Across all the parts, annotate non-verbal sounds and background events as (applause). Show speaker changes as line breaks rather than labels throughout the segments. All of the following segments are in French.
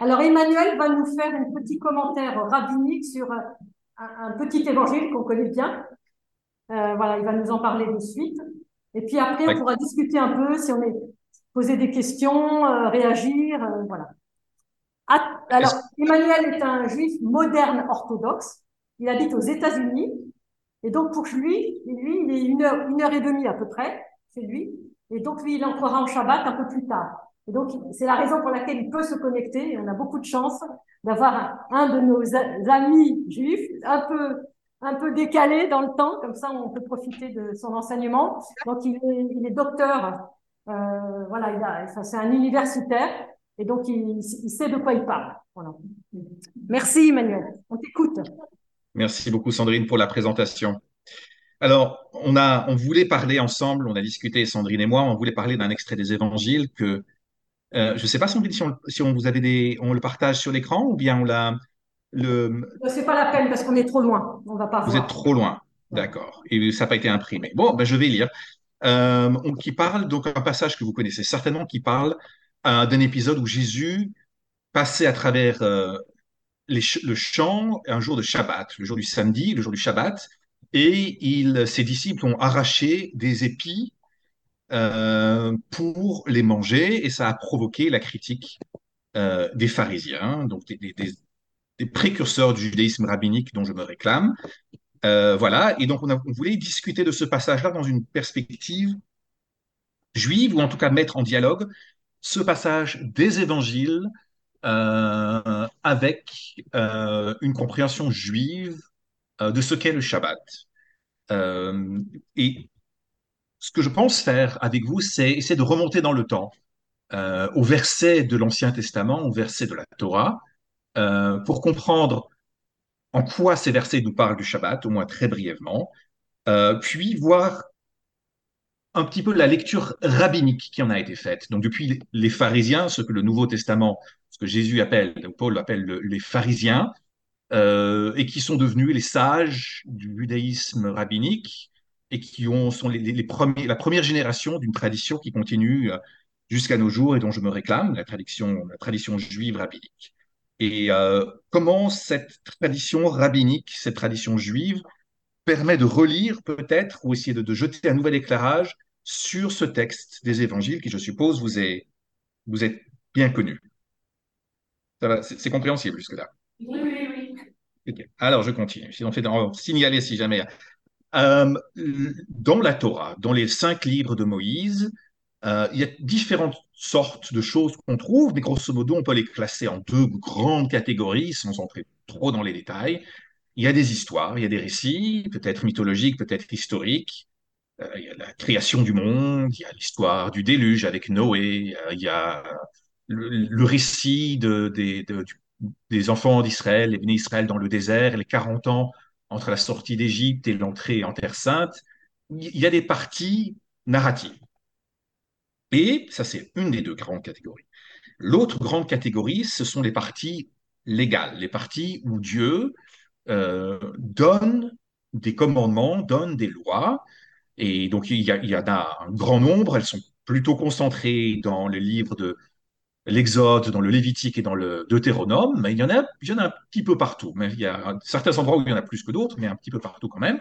Alors Emmanuel va nous faire un petit commentaire rabbinique sur un, un petit évangile qu'on connaît bien. Euh, voilà, il va nous en parler de suite. Et puis après, on pourra discuter un peu si on est poser des questions, euh, réagir, euh, voilà. alors, Emmanuel est un juif moderne orthodoxe. Il habite aux États-Unis. Et donc, pour lui, lui, il est une heure, une heure et demie à peu près, c'est lui. Et donc, lui, il entrera en Shabbat un peu plus tard. Et donc, c'est la raison pour laquelle il peut se connecter. On a beaucoup de chance d'avoir un, de nos amis juifs un peu, un peu décalé dans le temps. Comme ça, on peut profiter de son enseignement. Donc, il est, il est docteur. Euh, voilà, c'est un universitaire. Et donc, il, il, sait de quoi il parle. Voilà. Merci, Emmanuel. On t'écoute.
Merci beaucoup, Sandrine, pour la présentation. Alors, on, a, on voulait parler ensemble, on a discuté, Sandrine et moi, on voulait parler d'un extrait des évangiles que euh, je ne sais pas, si, on, si on, vous avez des, on le partage sur l'écran ou bien on l'a.
Le... C'est pas la peine parce qu'on est trop loin. On va pas
Vous êtes trop loin. D'accord. Et ça n'a pas été imprimé. Bon, ben, je vais lire. Euh, qui parle, donc un passage que vous connaissez certainement, qui parle euh, d'un épisode où Jésus passait à travers euh, les, le champ un jour de Shabbat, le jour du samedi, le jour du Shabbat, et il, ses disciples ont arraché des épis euh, pour les manger et ça a provoqué la critique euh, des pharisiens, donc des, précurseurs du judaïsme rabbinique dont je me réclame. Euh, voilà, et donc on, voulait discuter de ce passage-là dans une perspective juive, ou en tout cas mettre en dialogue ce passage des évangiles avec une compréhension juive de ce qu'est le Shabbat. et ce que je pense faire avec vous, c'est essayer de remonter dans le temps, euh, au verset de l'Ancien Testament, au verset de la Torah, euh, pour comprendre en quoi ces versets nous parlent du Shabbat, au moins très brièvement, euh, puis voir un petit peu la lecture rabbinique qui en a été faite. Donc depuis les pharisiens, ce que le Nouveau Testament, ce que Jésus appelle, Paul appelle les pharisiens, euh, et qui sont devenus les sages du judaïsme rabbinique, et qui ont, sont les, les premiers, la première génération d'une tradition qui continue euh, jusqu'à nos jours et dont je me réclame, la tradition, la tradition juive rabbinique. Et euh, comment cette tradition rabbinique, cette tradition juive, permet de relire peut-être ou essayer de, de, jeter un nouvel éclairage sur ce texte des évangiles qui, je suppose, vous est, vous êtes bien connu? C'est compréhensible jusque-là.
Oui, oui, oui.
Okay. Alors, je continue. Sinon, fait signaler si jamais euh, dans la Torah, dans les cinq livres de Moïse, euh, il y a différentes sortes de choses qu'on trouve, mais grosso modo, on peut les classer en deux grandes catégories, sans entrer trop dans les détails. Il y a des histoires, il y a des récits, peut-être mythologiques, peut-être historiques. Euh, il y a la création du monde, il y a l'histoire du déluge avec Noé, il y a le, récit de, de, de, des enfants d'Israël, les bénis Israël dans le désert, les 40 ans entre la sortie d'Égypte et l'entrée en Terre Sainte, il y a des parties narratives. Et ça, c'est une des deux grandes catégories. L'autre grande catégorie, ce sont les parties légales, les parties où Dieu euh, donne des commandements, donne des lois. Et donc, il y, a, il en a un grand nombre, elles sont plutôt concentrées dans les livres de l'Exode, dans le Lévitique et dans le Deutéronome, mais il y en a, il y en a un petit peu partout. Mais il y a certains endroits où il y en a plus que d'autres, mais un petit peu partout quand même.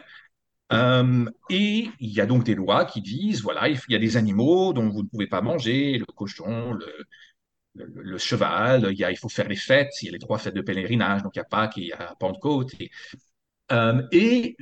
Euh, et il y a donc des lois qui disent, voilà, il y a des animaux dont vous ne pouvez pas manger, le cochon, le, cheval, il, faut faire les fêtes, il y a les trois fêtes de pèlerinage, donc il y a Pâques et il y a Pentecôte. Et, euh, et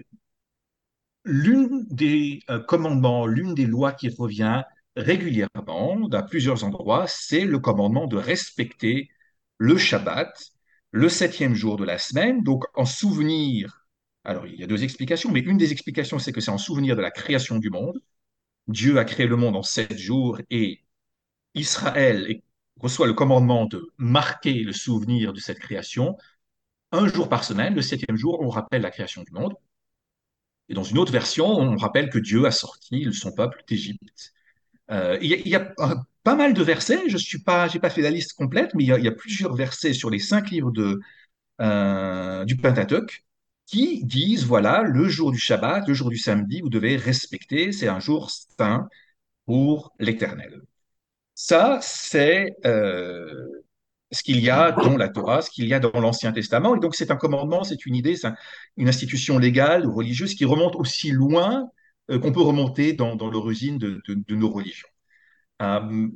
l'une des euh, commandements, l'une des lois qui revient, régulièrement, dans plusieurs endroits, c'est le commandement de respecter le Shabbat, le septième jour de la semaine, donc en souvenir. Alors, il y a deux explications, mais une des explications, c'est que c'est en souvenir de la création du monde. Dieu a créé le monde en sept jours et Israël reçoit le commandement de marquer le souvenir de cette création. Un jour par semaine, le septième jour, on rappelle la création du monde. Et dans une autre version, on rappelle que Dieu a sorti son peuple d'Égypte. Euh, il, y a, a, pas mal de versets, je suis pas, j'ai pas fait la liste complète, mais il y a, plusieurs versets sur les cinq livres de, euh, du Pentateuque qui disent, voilà, le jour du Shabbat, le jour du samedi, vous devez respecter, c'est un jour saint pour l'Éternel. Ça, c'est euh, ce qu'il y a dans la Torah, ce qu'il y a dans l'Ancien Testament. Et donc, c'est un commandement, c'est une idée, c'est une institution légale ou religieuse qui remonte aussi loin euh, qu'on peut remonter dans, l'origine de, nos religions. Euh,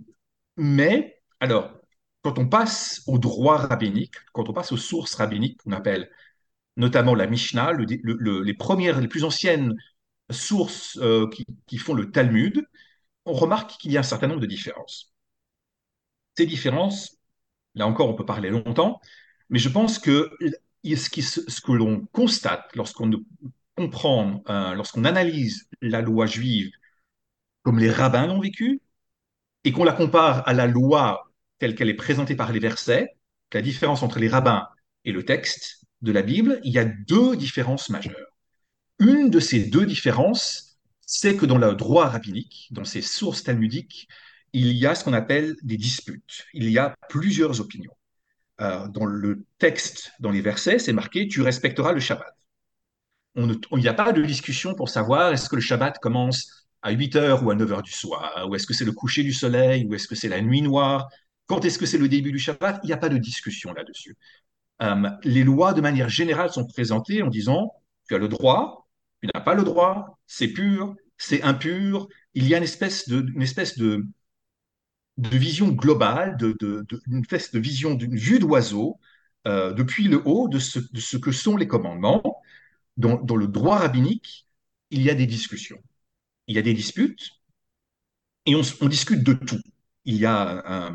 mais, alors, quand on passe au droit rabbinique, quand on passe aux sources rabbiniques qu'on appelle notamment la Mishnah, les premières, les plus anciennes sources euh, qui, qui, font le Talmud, on remarque qu'il y a un certain nombre de différences. Ces différences, Là encore, on peut parler longtemps, mais je pense que ce, que l'on constate lorsqu'on euh, lorsqu'on analyse la loi juive comme les rabbins l'ont vécu, et qu'on la compare à la loi telle qu'elle est présentée par les versets, la différence entre les rabbins et le texte de la Bible, il y a deux différences majeures. Une de ces deux différences, c'est que dans le droit rabbinique, dans ces sources talmudiques, il y a ce qu'on appelle des disputes. Il y a plusieurs opinions. Euh, dans le texte, dans les versets, c'est marqué Tu respecteras le Shabbat. Il n'y a pas de discussion pour savoir est-ce que le Shabbat commence à 8 h ou à 9 h du soir, ou est-ce que c'est le coucher du soleil, ou est-ce que c'est la nuit noire, quand est-ce que c'est le début du Shabbat. Il n'y a pas de discussion là-dessus. Euh, les lois, de manière générale, sont présentées en disant Tu as le droit, tu n'as pas le droit, c'est pur, c'est impur. Il y a une espèce de, une espèce de, de vision globale, de, de, une de vision d'une vue d'oiseau euh, depuis le haut de ce, de ce, que sont les commandements. Dans, le droit rabbinique, il y a des discussions, il y a des disputes, et on, discute de tout. Il y a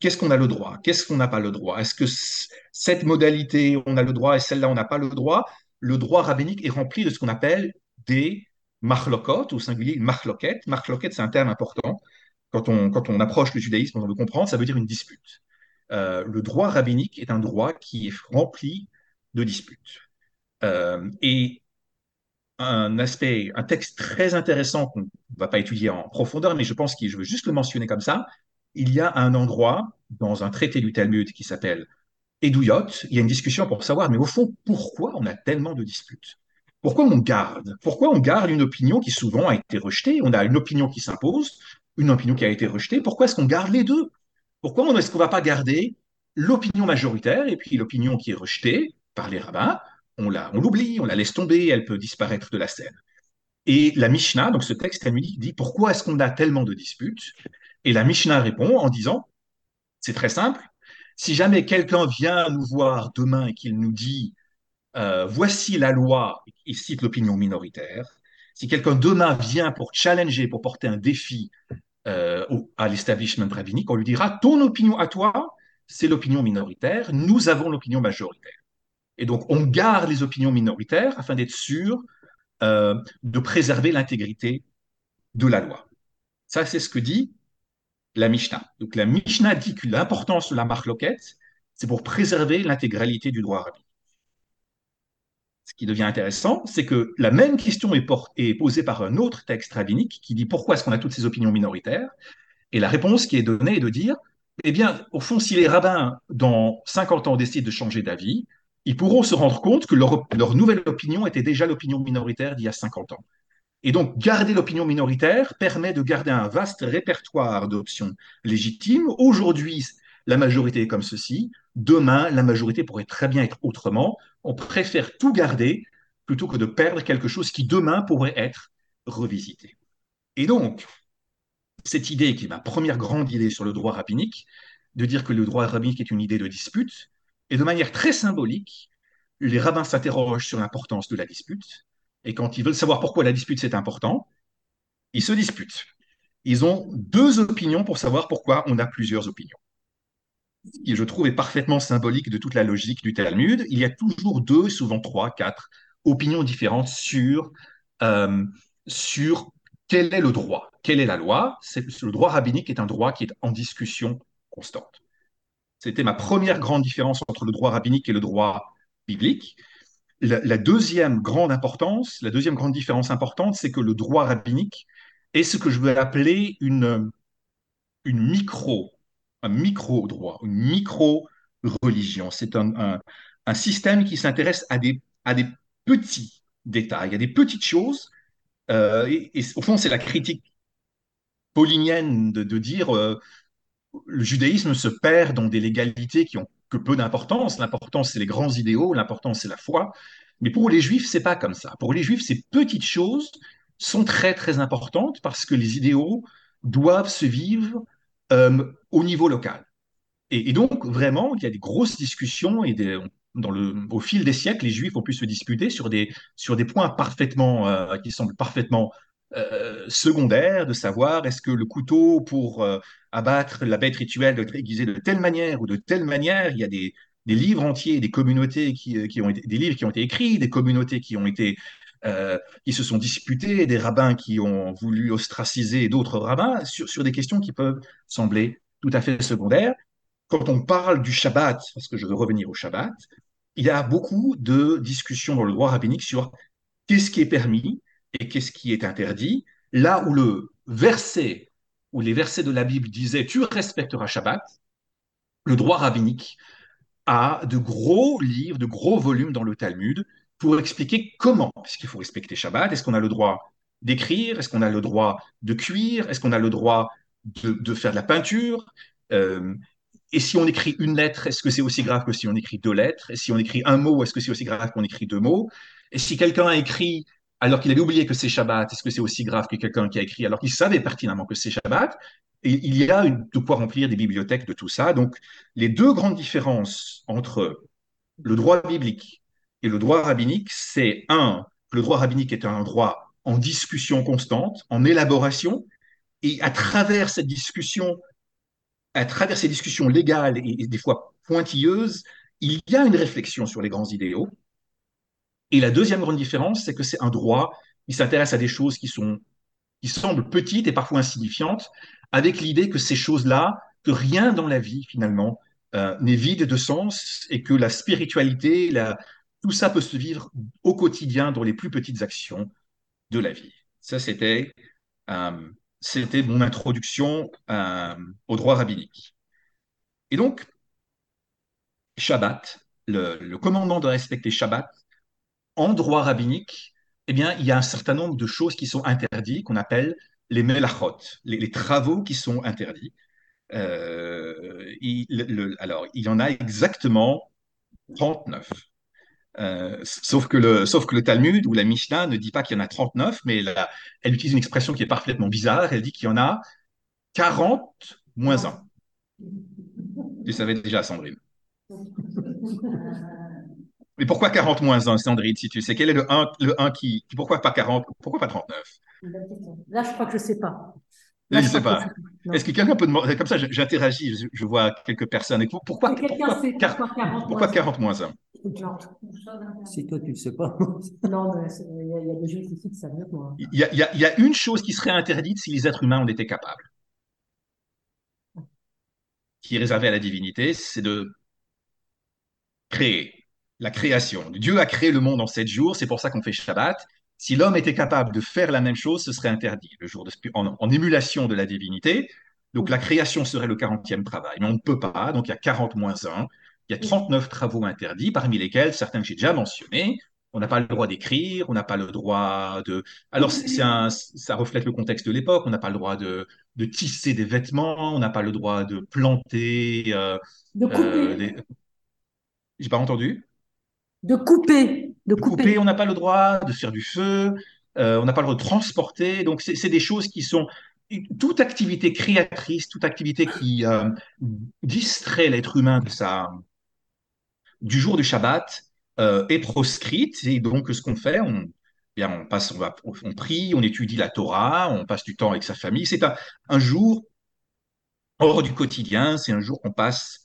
qu'est-ce qu'on a le droit, qu'est-ce qu'on n'a pas le droit, est-ce que cette modalité on a le droit et celle-là on n'a pas le droit? Le droit rabbinique est rempli de ce qu'on appelle des marlokot, au singulier marloket. Marloket, c'est un terme important quand on, quand on approche le judaïsme, on le comprend, ça veut dire une dispute. Euh, le droit rabbinique est un droit qui est rempli de disputes. Euh, et un aspect, un texte très intéressant qu'on ne va pas étudier en profondeur, mais je pense que je veux juste le mentionner comme ça. Il y a un endroit dans un traité du Talmud qui s'appelle Eduyot. Il y a une discussion pour savoir, mais au fond, pourquoi on a tellement de disputes? Pourquoi on garde? Pourquoi on garde une opinion qui souvent a été rejetée? On a une opinion qui s'impose, une opinion qui a été rejetée. Pourquoi est-ce qu'on garde les deux? Pourquoi est-ce qu'on ne va pas garder l'opinion majoritaire et puis l'opinion qui est rejetée par les rabbins? On l'oublie, on, la laisse tomber, elle peut disparaître de la scène. Et la Mishnah, donc ce texte talmudique, dit pourquoi est-ce qu'on a tellement de disputes? Et la Mishnah répond en disant c'est très simple. Si jamais quelqu'un vient nous voir demain et qu'il nous dit euh, voici la loi, il cite l'opinion minoritaire. Si quelqu'un demain vient pour challenger, pour porter un défi euh, à l'establishment rabbinique, on lui dira ton opinion à toi, c'est l'opinion minoritaire, nous avons l'opinion majoritaire. Et donc, on garde les opinions minoritaires afin d'être sûr euh, de préserver l'intégrité de la loi. Ça, c'est ce que dit la Mishnah. Donc, la Mishnah dit que l'importance de la marque loquette, c'est pour préserver l'intégralité du droit rabbinique ce qui devient intéressant, c'est que la même question est, posée par un autre texte rabbinique qui dit pourquoi est-ce qu'on a toutes ces opinions minoritaires Et la réponse qui est donnée est de dire, eh bien, au fond, si les rabbins, dans 50 ans, décident de changer d'avis, ils pourront se rendre compte que leur, nouvelle opinion était déjà l'opinion minoritaire d'il y a 50 ans. Et donc, garder l'opinion minoritaire permet de garder un vaste répertoire d'options légitimes. Aujourd'hui, la majorité est comme ceci, demain, la majorité pourrait très bien être autrement. On préfère tout garder plutôt que de perdre quelque chose qui demain pourrait être revisité. Et donc, cette idée, qui est ma première grande idée sur le droit rabbinique, de dire que le droit rabbinique est une idée de dispute, et de manière très symbolique, les rabbins s'interrogent sur l'importance de la dispute, et quand ils veulent savoir pourquoi la dispute c'est important, ils se disputent. Ils ont deux opinions pour savoir pourquoi on a plusieurs opinions qui je trouve est parfaitement symbolique de toute la logique du Talmud, il y a toujours deux, souvent trois, quatre opinions différentes sur, euh, sur quel est le droit, quelle est la loi. Le droit rabbinique est un droit qui est en discussion constante. C'était ma première grande différence entre le droit rabbinique et le droit biblique. La, deuxième grande importance, la deuxième grande différence importante, c'est que le droit rabbinique est ce que je veux appeler une, une micro un micro-droit, une micro-religion. C'est un, système qui s'intéresse à des, à des petits détails, à des petites choses. Euh, et, au fond, c'est la critique paulinienne de, dire euh, le judaïsme se perd dans des légalités qui ont que peu d'importance. L'importance, c'est les grands idéaux, l'importance, c'est la foi. Mais pour les juifs, c'est pas comme ça. Pour les juifs, ces petites choses sont très, très importantes parce que les idéaux doivent se vivre euh, au niveau local. Et, donc, vraiment, il y a des grosses discussions et au fil des siècles, les juifs ont pu se disputer sur des, sur des points parfaitement, euh, qui semblent parfaitement euh, secondaires, de savoir est-ce que le couteau pour euh, abattre la bête rituelle doit être aiguisé de telle manière ou de telle manière. Il y a des, des livres entiers, des communautés qui, qui, ont été, des livres qui ont été écrits, des communautés qui ont été euh, qui se sont disputés, des rabbins qui ont voulu ostraciser d'autres rabbins sur, sur des questions qui peuvent sembler tout à fait secondaires. Quand on parle du Shabbat, parce que je veux revenir au Shabbat, il y a beaucoup de discussions dans le droit rabbinique sur qu'est-ce qui est permis et qu'est-ce qui est interdit? Là où le verset, où les versets de la Bible disaient tu respecteras Shabbat, le droit rabbinique a de gros livres, de gros volumes dans le Talmud pour expliquer comment. Est-ce qu'il faut respecter Shabbat? Est-ce qu'on a le droit d'écrire? Est-ce qu'on a le droit de cuire? Est-ce qu'on a le droit de, faire de la peinture? Euh, et si on écrit une lettre, est-ce que c'est aussi grave que si on écrit deux lettres? Et si on écrit un mot, est-ce que c'est aussi grave qu'on écrit deux mots? Et si quelqu'un a écrit alors qu'il avait oublié que c'est Shabbat, est-ce que c'est aussi grave que quelqu'un qui a écrit alors qu'il savait pertinemment que c'est Shabbat Et il y a de quoi remplir des bibliothèques de tout ça. Donc, les deux grandes différences entre le droit biblique et le droit rabbinique, c'est un, le droit rabbinique est un droit en discussion constante, en élaboration, et à travers cette discussion, à travers ces discussions légales et, des fois pointilleuses, il y a une réflexion sur les grands idéaux. Et la deuxième grande différence, c'est que c'est un droit qui s'intéresse à des choses qui sont qui semblent petites et parfois insignifiantes, avec l'idée que ces choses-là, que rien dans la vie finalement euh, n'est vide de sens et que la spiritualité, tout ça peut se vivre au quotidien dans les plus petites actions de la vie. Ça, c'était euh, c'était mon introduction euh, au droit rabbinique. Et donc, Shabbat, le, le, commandement de respecter Shabbat, en droit rabbinique, eh bien, il y a un certain nombre de choses qui sont interdites, qu'on appelle les melachot, les, travaux qui sont interdits. Euh, il, alors, il y en a exactement 39. Euh, sauf, que le, Talmud ou la Mishnah ne dit pas qu'il y en a 39, mais elle utilise une expression qui est parfaitement bizarre. Elle dit qu'il y en a 40 moins 1. Tu savais déjà, Sandrine. (laughs) Mais pourquoi 40 moins 1, Sandrine, si tu sais? Quel est le 1, le 1 qui. Pourquoi pas 40 Pourquoi pas 39
Là, je crois que je ne sais pas.
Là, je ne sais pas. Est-ce que quelqu'un peut demander Comme ça, j'interagis, je, je, vois quelques personnes. Pourquoi, pourquoi, pourquoi, 40, pourquoi 40 moins 1
si toi, tu ne sais pas. (laughs)
non, mais il y, y, a des gens qui savent mieux que moi.
Il y, a, il, y y, a, une chose qui serait interdite si les êtres humains en étaient capables, qui est réservée à la divinité, c'est de créer la création. Dieu a créé le monde en sept jours, c'est pour ça qu'on fait Shabbat. Si l'homme était capable de faire la même chose, ce serait interdit, le jour de, en, en émulation de la divinité. Donc la création serait le 40e travail, mais on ne peut pas, donc il y a 40 moins 1. Il y a 39 travaux interdits, parmi lesquels certains que j'ai déjà mentionnés. On n'a pas le droit d'écrire, on n'a pas le droit de. Alors, un, ça reflète le contexte de l'époque. On n'a pas le droit de, de, tisser des vêtements, on n'a pas le droit de planter. Euh,
de couper. Euh,
des... J'ai pas entendu?
De couper. De couper.
couper on n'a pas le droit de faire du feu, euh, on n'a pas le droit de transporter. Donc, c'est des choses qui sont toute activité créatrice, toute activité qui euh, distrait l'être humain de sa, du jour du Shabbat euh, est proscrite. Et donc, ce qu'on fait, on, bien, on, passe, on, va, on prie, on étudie la Torah, on passe du temps avec sa famille. C'est un, un, jour hors du quotidien, c'est un jour qu'on passe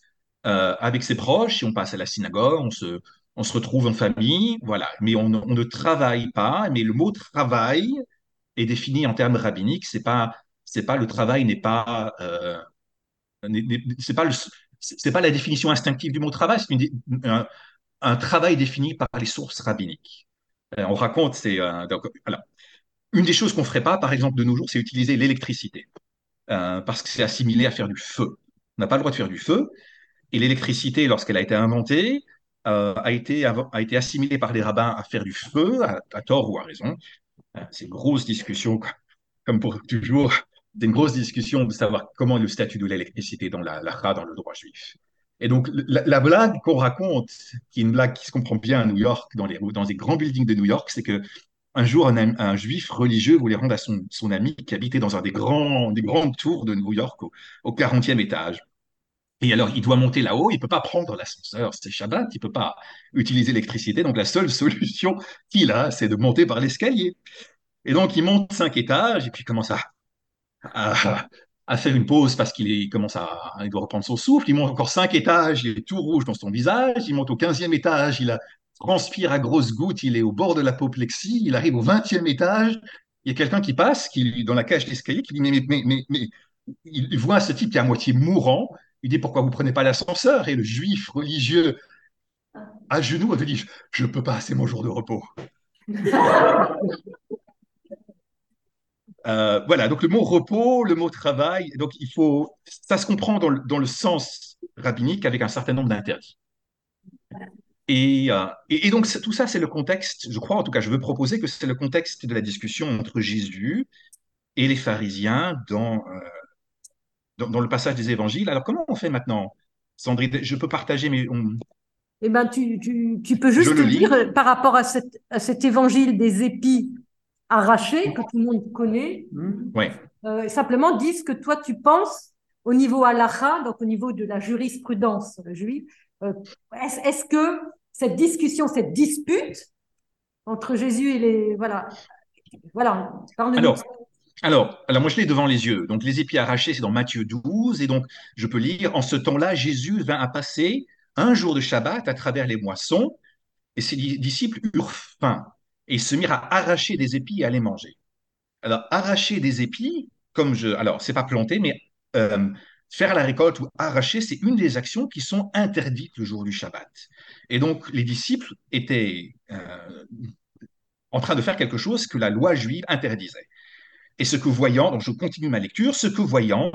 euh, avec ses proches, on passe à la synagogue, on se, on se retrouve en famille, voilà. Mais on, ne travaille pas, mais le mot travail est défini en termes rabbiniques, c'est pas, c'est pas le travail n'est pas, euh, c'est pas c'est pas la définition instinctive du mot travail, c'est un, travail défini par les sources rabbiniques. Euh, on raconte, c'est euh, une des choses qu'on ferait pas, par exemple, de nos jours, c'est utiliser l'électricité, parce que c'est assimilé à faire du feu. On n'a pas le droit de faire du feu, et l'électricité, lorsqu'elle a été inventée, euh, a, été, a été assimilée par les rabbins à faire du feu, à, tort ou à raison. C'est une grosse discussion, comme pour toujours, c'est une grosse discussion de savoir comment le statut de l'électricité dans la dans le droit juif. Et donc, la, blague qu'on raconte, qui est une blague qui se comprend bien à New York, dans les, dans les grands buildings de New York, c'est que un jour, un, juif religieux voulait rendre à son, son, ami qui habitait dans un des, grands, des grandes tours de New York au, 40e étage. Et alors, il doit monter là-haut, il ne peut pas prendre l'ascenseur, c'est Shabbat, il ne peut pas utiliser l'électricité. Donc, la seule (laughs) solution qu'il a, c'est de monter par l'escalier. Et donc, il monte cinq étages et puis il commence à, à, faire une pause parce qu'il commence à il doit reprendre son souffle. Il monte encore cinq étages, il est tout rouge dans son visage. Il monte au quinzième étage, il transpire à grosses gouttes, il est au bord de l'apoplexie. Il arrive au vingtième étage. Il y a quelqu'un qui passe, qui dans la cage d'escalier, qui dit mais, mais, mais, il voit ce type qui est à moitié mourant. Il dit pourquoi vous prenez pas l'ascenseur Et le juif religieux à genoux a dit je ne peux pas, c'est mon jour de repos. (laughs) Euh, voilà, donc le mot repos, le mot travail, donc il faut, ça se comprend dans le, dans le sens rabbinique avec un certain nombre d'interdits. Et, euh, et, donc tout ça, c'est le contexte, je crois en tout cas, je veux proposer que c'est le contexte de la discussion entre Jésus et les pharisiens dans, euh, dans, dans, le passage des évangiles. Alors comment on fait maintenant Sandrine, je peux partager mes...
Eh ben, tu, tu, tu peux juste dire par rapport à, cette, à cet évangile des épis arrachés que tout le monde connaît.
Ouais.
Euh, simplement, dis ce que toi tu penses au niveau halakha, donc au niveau de la jurisprudence juive. Euh, est-ce que cette discussion, cette dispute entre Jésus et les voilà, voilà.
Alors, alors, alors, moi je l'ai devant les yeux. Donc les épis arrachés, c'est dans Matthieu 12, et donc je peux lire. En ce temps-là, Jésus vint à passer un jour de Shabbat à travers les moissons, et ses disciples eurent faim et se mirent à arracher des épis et à les manger. Alors, arracher des épis, comme je. Alors, c'est pas planter, mais euh, faire la récolte ou arracher, c'est une des actions qui sont interdites le jour du Shabbat. Et donc, les disciples étaient euh, en train de faire quelque chose que la loi juive interdisait. Et ce que voyant, donc je continue ma lecture, ce que voyant,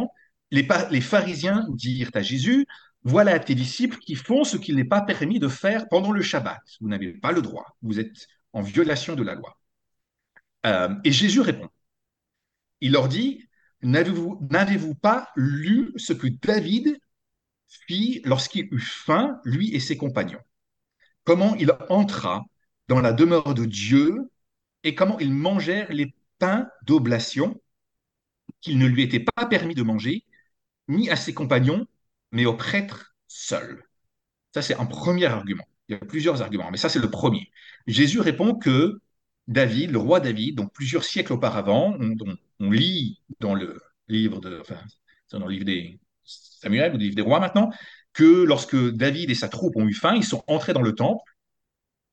les, pharisiens dirent à Jésus, voilà tes disciples qui font ce qu'il n'est pas permis de faire pendant le Shabbat. Vous n'avez pas le droit. Vous êtes en violation de la loi. Euh, et Jésus répond. Il leur dit, n'avez-vous pas lu ce que David fit lorsqu'il eut faim, lui et ses compagnons? Comment il entra dans la demeure de Dieu et comment ils mangèrent les pains d'oblation qu'il ne lui était pas permis de manger, ni à ses compagnons, mais aux prêtres seuls. Ça, c'est un premier argument. Il y a plusieurs arguments, mais ça, c'est le premier. Jésus répond que David, le roi David, donc plusieurs siècles auparavant, on, lit dans le livre de, livre des Samuel ou le livre des rois maintenant, que lorsque David et sa troupe ont eu faim, ils sont entrés dans le temple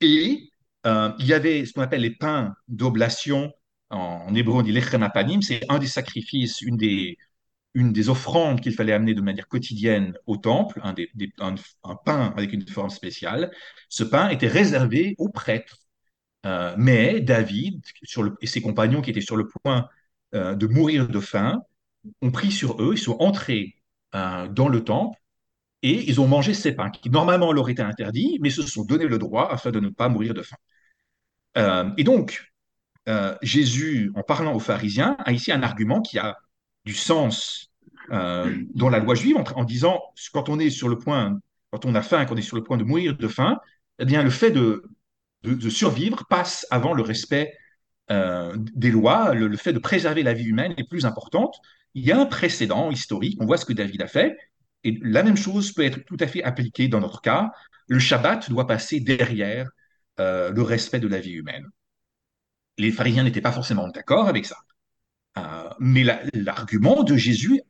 et euh, il y avait ce qu'on appelle les pains d'oblation en, hébreu, on dit lechem c'est un des sacrifices, une des, offrandes qu'il fallait amener de manière quotidienne au temple, un, pain avec une forme spéciale. Ce pain était réservé aux prêtres. Euh, mais David et ses compagnons qui étaient sur le point euh, de mourir de faim ont pris sur eux, ils sont entrés euh, dans le temple et ils ont mangé ces pains qui normalement leur étaient interdits, mais se sont donné le droit afin de ne pas mourir de faim. et donc, Jésus, en parlant aux pharisiens, a ici un argument qui a du sens euh, dans la loi juive en, disant quand on est sur le point, quand on a faim, quand on est sur le point de mourir de faim, eh bien le fait de, survivre passe avant le respect euh, des lois, le, fait de préserver la vie humaine est plus importante. Il y a un précédent historique, on voit ce que David a fait, et la même chose peut être tout à fait appliquée dans notre cas. Le Shabbat doit passer derrière euh, le respect de la vie humaine. Les pharisiens n'étaient pas forcément d'accord avec ça. Euh, mais l'argument de Jésus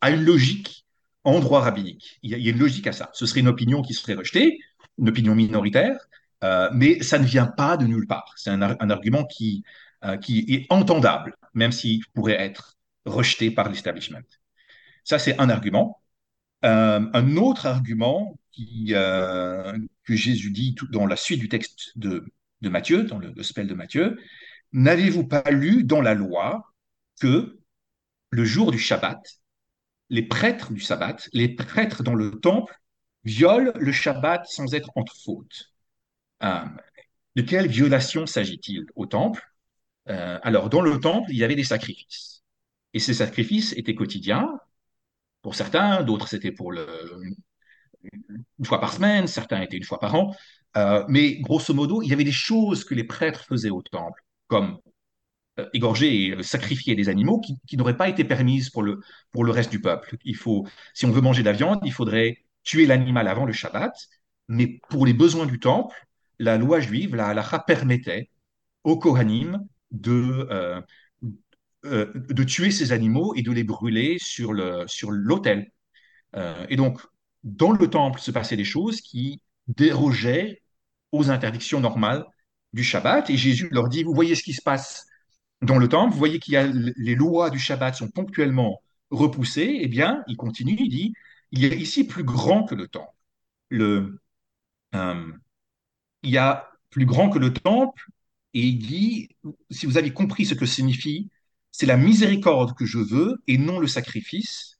a une logique en droit rabbinique. Il y, a, une logique à ça. Ce serait une opinion qui serait rejetée, une opinion minoritaire, euh, mais ça ne vient pas de nulle part. C'est un, argument qui, euh, qui est entendable, même s'il pourrait être rejeté par l'establishment. Ça, c'est un argument. un autre argument que Jésus dit dans la suite du texte de, de Matthieu, dans le gospel de Matthieu, n'avez-vous pas lu dans la loi que le jour du Shabbat, les prêtres du Sabbat, les prêtres dans le temple, violent le Shabbat sans être entre faute. Euh, de quelle violation s'agit-il au temple? Euh, Alors, dans le temple, il y avait des sacrifices. Et ces sacrifices étaient quotidiens. Pour certains, d'autres c'était pour une fois par semaine, certains étaient une fois par an. Euh, mais grosso modo, il y avait des choses que les prêtres faisaient au temple, comme euh, égorger et sacrifier des animaux qui, n'auraient pas été permises pour le, pour le reste du peuple. Il faut, si on veut manger de la viande, il faudrait tuer l'animal avant le Shabbat, mais pour les besoins du temple, la loi juive, la halacha, permettait aux Kohanim de, euh, euh, de tuer ces animaux et de les brûler sur l'autel. Euh, et donc, dans le temple se passaient des choses qui dérogeaient aux interdictions normales du Shabbat. Et Jésus leur dit, vous voyez ce qui se passe dans le temple, vous voyez qu'il y a les lois du Shabbat sont ponctuellement repoussées. Eh bien, il continue, il dit, il y a ici plus grand que le temple. Le, euh, il y a plus grand que le temple, et il dit, si vous avez compris ce que signifie, c'est la miséricorde que je veux et non le sacrifice.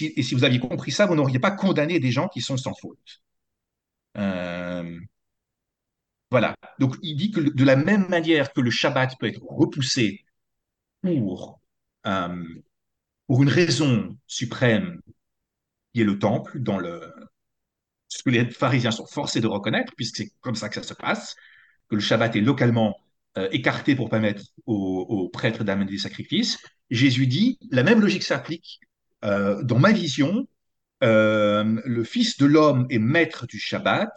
Et si vous aviez compris ça, vous n'auriez pas condamné des gens qui sont sans faute. Euh, voilà. Donc, il dit que de la même manière que le Shabbat peut être repoussé pour, euh, pour une raison suprême, qui est le temple, dans le, ce que les pharisiens sont forcés de reconnaître, puisque c'est comme ça que ça se passe, que le Shabbat est localement euh, écarté pour permettre aux, prêtres d'amener des sacrifices. Jésus dit, la même logique s'applique euh, dans ma vision. Le Fils de l'homme est maître du Shabbat.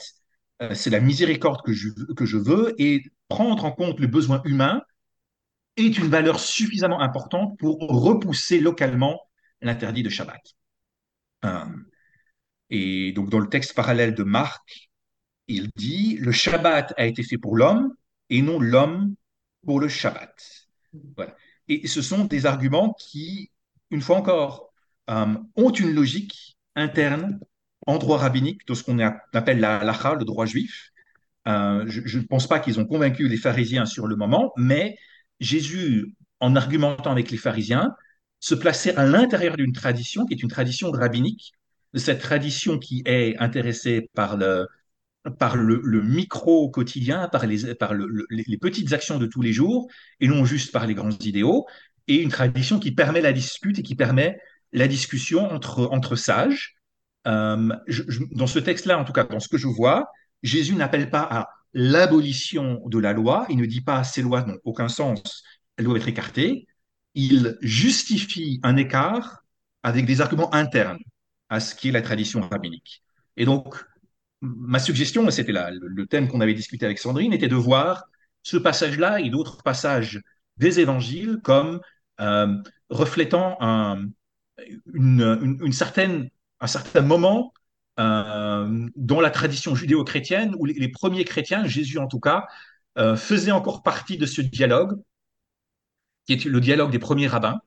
C'est la miséricorde que je, que je veux et prendre en compte le besoin humain est une valeur suffisamment importante pour repousser localement l'interdit de Shabbat. et donc dans le texte parallèle de Marc, il dit, le Shabbat a été fait pour l'homme et non l'homme pour le Shabbat. Voilà. Et ce sont des arguments qui, une fois encore, euh, ont une logique interne en droit rabbinique de ce qu'on appelle la halacha, le droit juif. Euh, je ne pense pas qu'ils ont convaincu les pharisiens sur le moment, mais Jésus, en argumentant avec les pharisiens, se plaçait à l'intérieur d'une tradition qui est une tradition rabbinique, de cette tradition qui est intéressée par le, par le, micro quotidien, par, les, par les petites actions de tous les jours, et non juste par les grands idéaux, et une tradition qui permet la dispute et qui permet la discussion entre, entre sages. Euh, dans ce texte-là, en tout cas, dans ce que je vois, Jésus n'appelle pas à l'abolition de la loi, il ne dit pas ces lois n'ont aucun sens, elles doivent être écartées, il justifie un écart avec des arguments internes à ce qui est la tradition rabbinique. Et donc, ma suggestion, et c'était le, thème qu'on avait discuté avec Sandrine, était de voir ce passage-là et d'autres passages des évangiles comme euh, reflétant un, une, certaine, un certain moment euh, dans la tradition judéo-chrétienne où les, premiers chrétiens, Jésus en tout cas, euh, faisaient encore partie de ce dialogue, qui est le dialogue des premiers rabbins.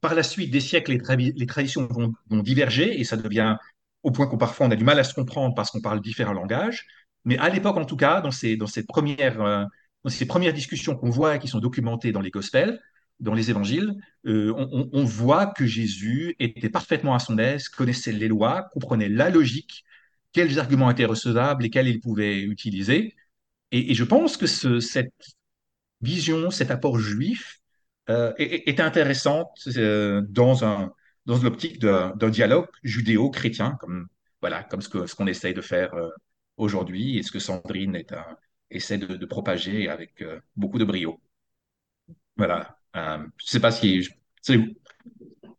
par la suite des siècles, les, traditions vont, diverger et ça devient au point qu'on parfois on a du mal à se comprendre parce qu'on parle différents langages. Mais à l'époque, en tout cas, dans ces, dans cette première, euh, dans ces premières discussions qu'on voit et qui sont documentées dans les Gospels, dans les évangiles, euh, on, voit que Jésus était parfaitement à son aise, connaissait les lois, comprenait la logique, quels arguments étaient recevables, lesquels il pouvait utiliser. Et, je pense que ce, cette vision, cet apport juif euh, est, est, intéressante euh, dans l'optique d'un dialogue judéo-chrétien, comme, voilà, comme ce qu'on ce essaye de faire aujourd'hui et ce que Sandrine essaie de, de, propager avec beaucoup de brio. Voilà. Euh, je sais pas si je, je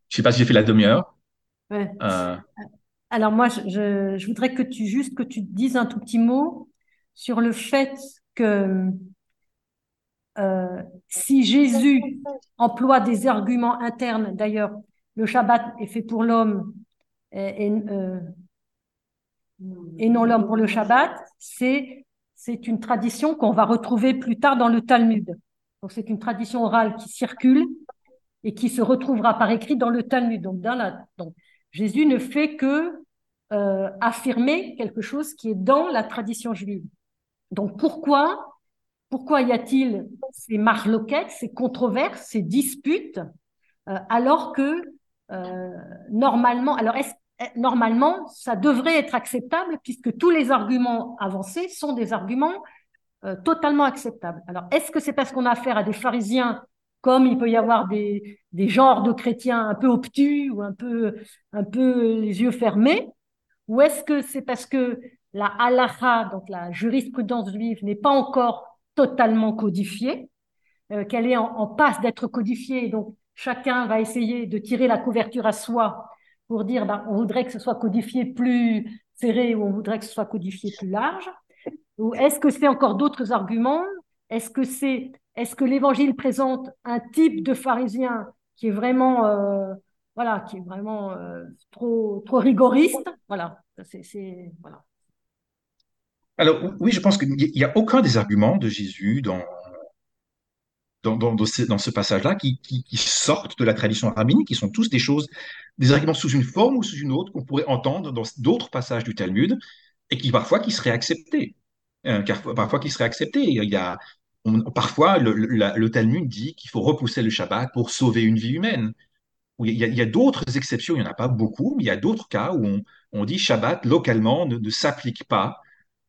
sais pas si j'ai fait la demi-heure.
Ouais. Alors moi, je, je, voudrais que tu juste que tu dises un tout petit mot sur le fait que si Jésus emploie des arguments internes, d'ailleurs, le Shabbat est fait pour l'homme et, euh, et, non l'homme pour le Shabbat, c'est c'est une tradition qu'on va retrouver plus tard dans le Talmud. Donc c'est une tradition orale qui circule et qui se retrouvera par écrit dans le Talmud. Donc, Jésus ne fait que euh, affirmer quelque chose qui est dans la tradition juive. Donc pourquoi pourquoi y a-t-il ces marloquettes, ces controverses, ces disputes, euh, alors que euh, normalement, alors normalement, ça devrait être acceptable puisque tous les arguments avancés sont des arguments euh, totalement acceptables. Alors, est-ce que c'est parce qu'on a affaire à des pharisiens comme il peut y avoir des, des genres de chrétiens un peu obtus ou un peu, un peu les yeux fermés Ou est-ce que c'est parce que la halacha, donc la jurisprudence juive, n'est pas encore totalement codifiée, euh, qu'elle est en, passe d'être codifiée, donc chacun va essayer de tirer la couverture à soi pour dire ben, on voudrait que ce soit codifié plus serré ou on voudrait que ce soit codifié plus large Ou est-ce que c'est encore d'autres arguments? Est-ce que c'est est-ce que l'Évangile présente un type de pharisien qui est vraiment euh, voilà qui est vraiment euh, trop trop rigoriste? Voilà, c'est.
Alors oui, je pense qu'il n'y a aucun des arguments de Jésus dans ce, passage-là qui, sortent de la tradition rabbinique, qui sont tous des choses, des arguments sous une forme ou sous une autre qu'on pourrait entendre dans d'autres passages du Talmud et qui parfois qui seraient acceptés. Parfois qui seraient acceptés. Il y a, parfois, le, Talmud dit qu'il faut repousser le Shabbat pour sauver une vie humaine. Il y a, d'autres exceptions, il n'y en a pas beaucoup, mais il y a d'autres cas où on, on dit Shabbat localement ne, s'applique pas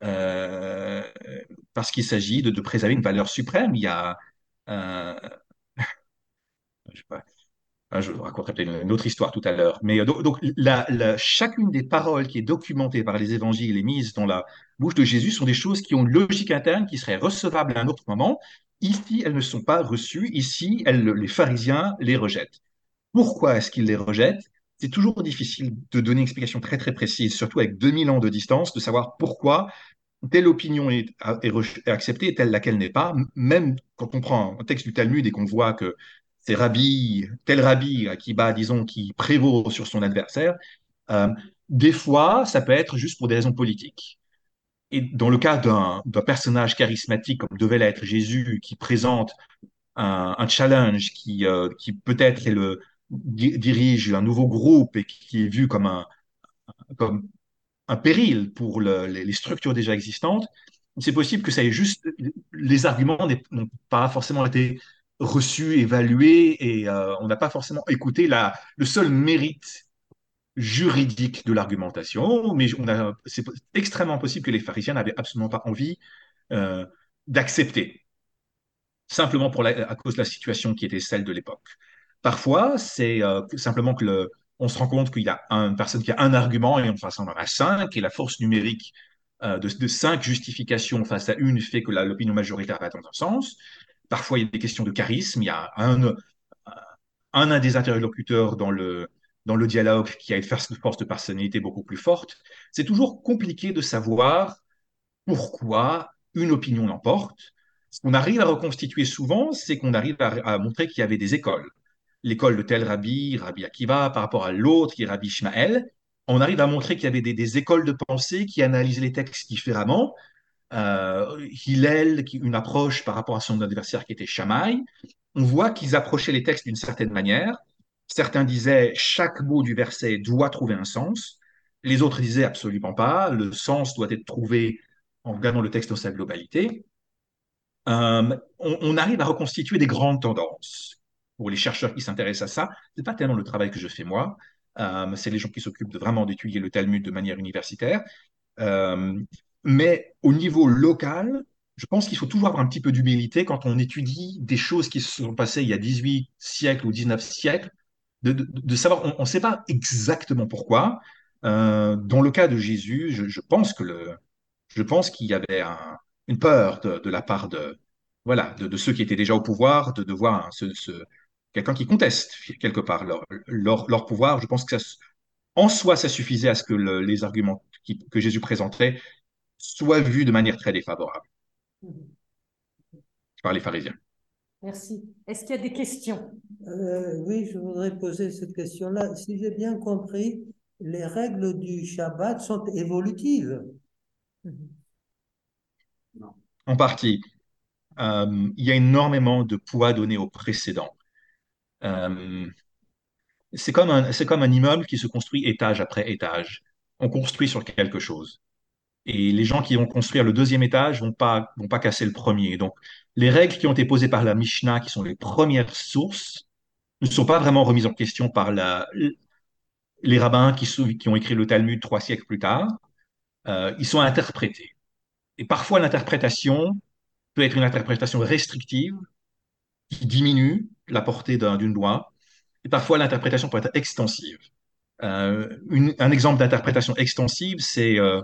euh, parce qu'il s'agit de, de, préserver une valeur suprême. Il y a, euh, (laughs) je sais pas, ah, je raconterai peut-être une autre histoire tout à l'heure. Mais euh, donc, chacune des paroles qui est documentée par les évangiles et mise dans la bouche de Jésus sont des choses qui ont une logique interne qui serait recevable à un autre moment. Ici, elles ne sont pas reçues. Ici, les pharisiens les rejettent. Pourquoi est-ce qu'ils les rejettent? C'est toujours difficile de donner une explication très très précise, surtout avec 2000 ans de distance, de savoir pourquoi telle opinion est, acceptée et telle laquelle n'est pas, même quand on prend un texte du Talmud et qu'on voit que c'est Rabbi, tel Rabbi Akiba, disons, qui prévaut sur son adversaire, euh, des fois, ça peut être juste pour des raisons politiques. Et dans le cas d'un personnage charismatique comme devait l'être Jésus, qui présente un, challenge, qui, euh, qui peut-être dirige un nouveau groupe et qui est vu comme un, comme un péril pour les, structures déjà existantes, c'est possible que ça ait juste les arguments n'ont pas forcément été reçus, évalués et euh, on n'a pas forcément écouté la, le seul mérite juridique de l'argumentation, mais c'est extrêmement possible que les pharisiens n'avaient absolument pas envie euh, d'accepter, simplement pour à cause de la situation qui était celle de l'époque. Parfois, c'est euh, simplement que le, on se rend compte qu'il y a une personne qui a un argument et en face on en a cinq, et la force numérique de, cinq justifications face à une fait que l'opinion majoritaire va dans un sens. Parfois, il y a des questions de charisme. Il y a un, un, des interlocuteurs dans le, dans le dialogue qui a une force de personnalité beaucoup plus forte. C'est toujours compliqué de savoir pourquoi une opinion l'emporte. Ce qu'on arrive à reconstituer souvent, c'est qu'on arrive à montrer qu'il y avait des écoles l'école de tel rabbi, Rabbi Akiva, par rapport à l'autre qui est Rabbi Ishmael, on arrive à montrer qu'il y avait des, écoles de pensée qui analysaient les textes différemment. Euh, Hillel, une approche par rapport à son adversaire qui était Shammai. On voit qu'ils approchaient les textes d'une certaine manière. Certains disaient chaque mot du verset doit trouver un sens. Les autres disaient absolument pas. Le sens doit être trouvé en regardant le texte dans sa globalité. Euh, on, arrive à reconstituer des grandes tendances pour les chercheurs qui s'intéressent à ça, c'est pas tellement le travail que je fais moi, euh, c'est les gens qui s'occupent vraiment d'étudier le Talmud de manière universitaire. Mais au niveau local, je pense qu'il faut toujours avoir un petit peu d'humilité quand on étudie des choses qui se sont passées il y a 18 siècles ou 19 siècles, de, savoir, on ne sait pas exactement pourquoi. Euh, dans le cas de Jésus, je, pense que je pense qu'il y avait une peur de, la part de, voilà, de, ceux qui étaient déjà au pouvoir, de, voir quelqu'un qui conteste quelque part leur, leur, pouvoir. Je pense que ça, en soi, ça suffisait à ce que les arguments que Jésus présentait soient vus de manière très défavorable par les pharisiens.
Merci. Est-ce qu'il y a des questions?
Euh, Oui, je voudrais poser cette question-là. Si j'ai bien compris, les règles du Shabbat sont évolutives.
En partie. Euh, il y a énormément de poids donné au précédent. Euh, c'est comme, un, c'est comme un immeuble qui se construit étage après étage. On construit sur quelque chose. Et les gens qui vont construire le deuxième étage vont pas, vont pas casser le premier. Donc, les règles qui ont été posées par la Mishnah, qui sont les premières sources, ne sont pas vraiment remises en question par les rabbins qui, qui ont écrit le Talmud trois siècles plus tard. Euh, ils sont interprétés. Et parfois, l'interprétation peut être une interprétation restrictive qui diminue la portée d'une loi, et parfois l'interprétation peut être extensive. Euh, un exemple d'interprétation extensive, c'est euh,